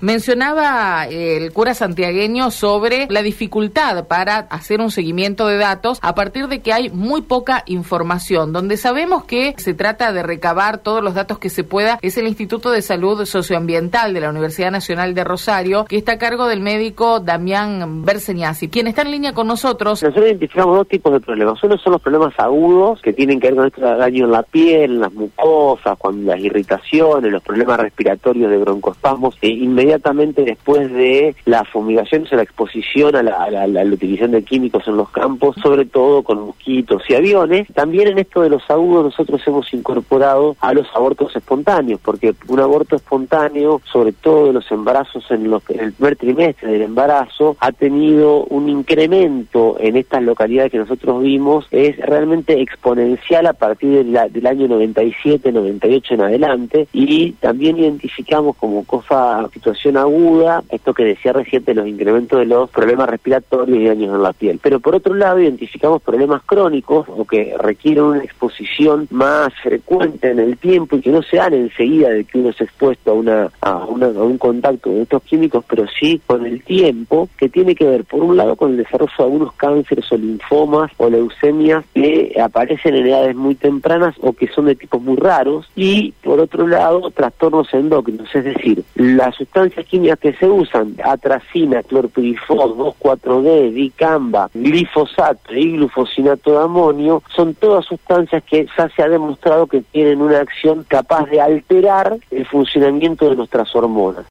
Mencionaba el cura santiagueño sobre la dificultad para hacer un seguimiento de datos a partir de que hay muy poca información. Donde sabemos que se trata de recabar todos los datos que se pueda es el Instituto de Salud Socioambiental de la Universidad Nacional de Rosario, que está a cargo del médico Damián Berseñasi, quien está en línea con nosotros. Nosotros identificamos dos tipos de problemas. Uno son los problemas agudos que tienen que ver con este daño en la piel, en las mucosas, con las irritaciones, los problemas respiratorios de broncoespasmos e inmediatamente después de la fumigación, o la exposición a la, utilización de químicos en los campos, sobre todo con mosquitos y aviones. También en esto de los agudos nosotros hemos incorporado a los abortos espontáneos, porque un aborto espontáneo, sobre todo de los embarazos en, los, en el primer trimestre del embarazo, ha tenido un incremento en estas localidades que nosotros vimos, es realmente exponencial a partir del año 97, 98 en adelante, y también identificamos como COFA situación aguda, esto que decía reciente, los incrementos de los problemas respiratorios y daños en la piel. Pero por otro lado, identificamos problemas crónicos o que requieren una exposición más frecuente en el tiempo y que no se dan enseguida de que uno es expuesto a, una, a, un contacto de estos químicos, pero sí con el tiempo, que tiene que ver, por un lado, con el desarrollo de algunos cánceres o linfomas o leucemias que aparecen en edades muy tempranas o que son de tipos muy raros, y por otro lado, trastornos endócrinos, es decir, la sustancia químicas que se usan, atracina, clorpirifos, 2,4-D, dicamba, glifosato y glufosinato de amonio, son todas sustancias que ya se ha demostrado que tienen una acción capaz de alterar el funcionamiento de nuestras hormonas.